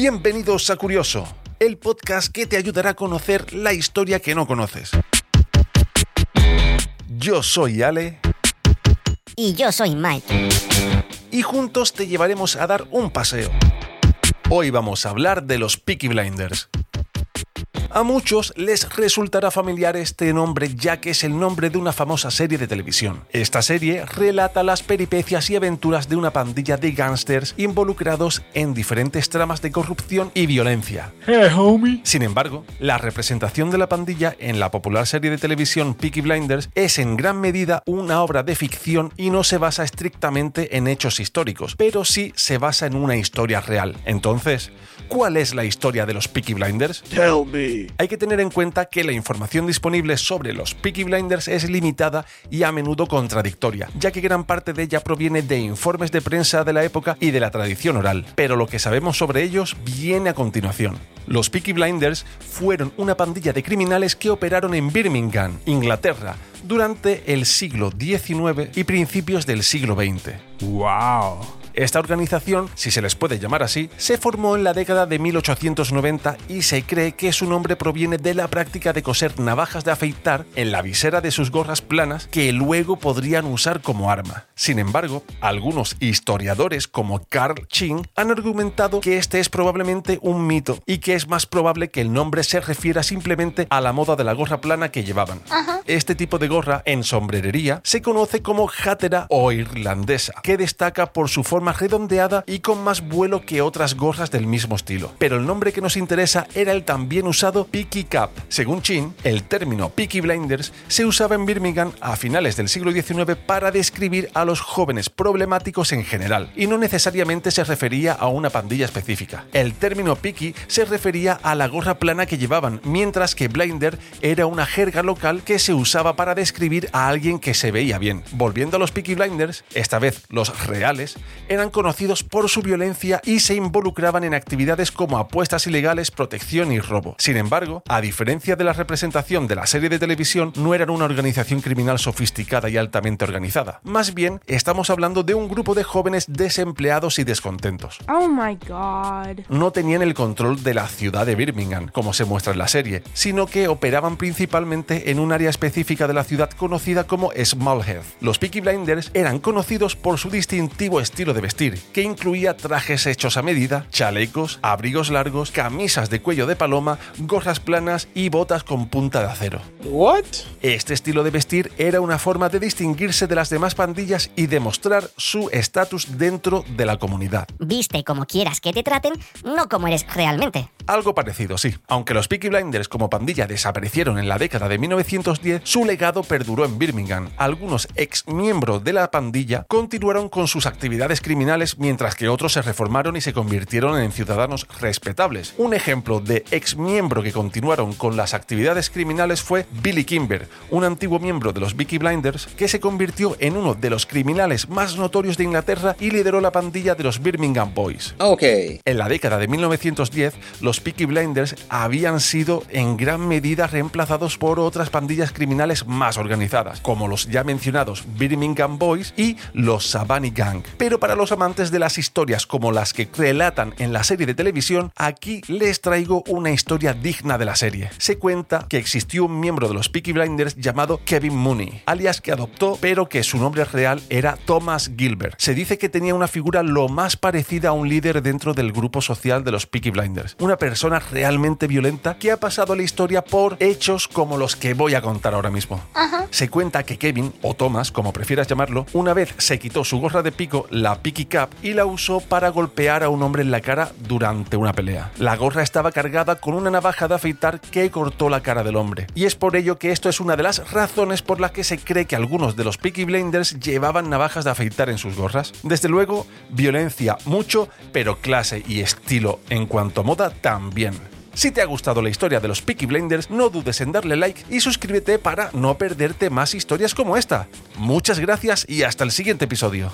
Bienvenidos a Curioso, el podcast que te ayudará a conocer la historia que no conoces. Yo soy Ale. Y yo soy Mike. Y juntos te llevaremos a dar un paseo. Hoy vamos a hablar de los Peaky Blinders. A muchos les resultará familiar este nombre ya que es el nombre de una famosa serie de televisión. Esta serie relata las peripecias y aventuras de una pandilla de gángsters involucrados en diferentes tramas de corrupción y violencia. Sin embargo, la representación de la pandilla en la popular serie de televisión Peaky Blinders es en gran medida una obra de ficción y no se basa estrictamente en hechos históricos, pero sí se basa en una historia real. Entonces, ¿cuál es la historia de los Peaky Blinders? Tell me. Hay que tener en cuenta que la información disponible sobre los Peaky Blinders es limitada y a menudo contradictoria, ya que gran parte de ella proviene de informes de prensa de la época y de la tradición oral, pero lo que sabemos sobre ellos viene a continuación. Los Peaky Blinders fueron una pandilla de criminales que operaron en Birmingham, Inglaterra, durante el siglo XIX y principios del siglo XX. Wow. Esta organización, si se les puede llamar así, se formó en la década de 1890 y se cree que su nombre proviene de la práctica de coser navajas de afeitar en la visera de sus gorras planas que luego podrían usar como arma. Sin embargo, algunos historiadores como Carl Ching han argumentado que este es probablemente un mito y que es más probable que el nombre se refiera simplemente a la moda de la gorra plana que llevaban. Este tipo de gorra en sombrerería se conoce como hatera o irlandesa, que destaca por su forma redondeada y con más vuelo que otras gorras del mismo estilo. Pero el nombre que nos interesa era el también usado Peaky Cap. Según Chin, el término Peaky Blinders se usaba en Birmingham a finales del siglo XIX para describir a los jóvenes problemáticos en general, y no necesariamente se refería a una pandilla específica. El término Peaky se refería a la gorra plana que llevaban, mientras que Blinder era una jerga local que se usaba para describir a alguien que se veía bien. Volviendo a los Peaky Blinders, esta vez los reales, eran conocidos por su violencia y se involucraban en actividades como apuestas ilegales, protección y robo. Sin embargo, a diferencia de la representación de la serie de televisión, no eran una organización criminal sofisticada y altamente organizada. Más bien, estamos hablando de un grupo de jóvenes desempleados y descontentos. Oh my god. No tenían el control de la ciudad de Birmingham, como se muestra en la serie, sino que operaban principalmente en un área específica de la ciudad conocida como Smallhead. Los Peaky Blinders eran conocidos por su distintivo estilo de vestir, que incluía trajes hechos a medida, chalecos, abrigos largos, camisas de cuello de paloma, gorras planas y botas con punta de acero. What? Este estilo de vestir era una forma de distinguirse de las demás pandillas y demostrar su estatus dentro de la comunidad. Viste como quieras que te traten, no como eres realmente. Algo parecido, sí. Aunque los Peaky Blinders como pandilla desaparecieron en la década de 1910, su legado perduró en Birmingham. Algunos ex miembros de la pandilla continuaron con sus actividades criminales mientras que otros se reformaron y se convirtieron en ciudadanos respetables. Un ejemplo de ex miembro que continuaron con las actividades criminales fue Billy Kimber, un antiguo miembro de los Peaky Blinders que se convirtió en uno de los criminales más notorios de Inglaterra y lideró la pandilla de los Birmingham Boys. Okay. En la década de 1910, los Peaky Blinders habían sido en gran medida reemplazados por otras pandillas criminales más organizadas, como los ya mencionados Birmingham Boys y los Savannah Gang. Pero para los amantes de las historias como las que relatan en la serie de televisión, aquí les traigo una historia digna de la serie. Se cuenta que existió un miembro de los Peaky Blinders llamado Kevin Mooney, alias que adoptó, pero que su nombre real era Thomas Gilbert. Se dice que tenía una figura lo más parecida a un líder dentro del grupo social de los Peaky Blinders, una realmente violenta que ha pasado la historia por hechos como los que voy a contar ahora mismo. Se cuenta que Kevin, o Thomas, como prefieras llamarlo, una vez se quitó su gorra de pico, la Peaky Cap, y la usó para golpear a un hombre en la cara durante una pelea. La gorra estaba cargada con una navaja de afeitar que cortó la cara del hombre. Y es por ello que esto es una de las razones por las que se cree que algunos de los Peaky Blinders llevaban navajas de afeitar en sus gorras. Desde luego, violencia mucho, pero clase y estilo en cuanto a moda Si te ha gustado la historia de los Peaky Blinders, no dudes en darle like y suscríbete para no perderte más historias como esta. Muchas gracias y hasta el siguiente episodio.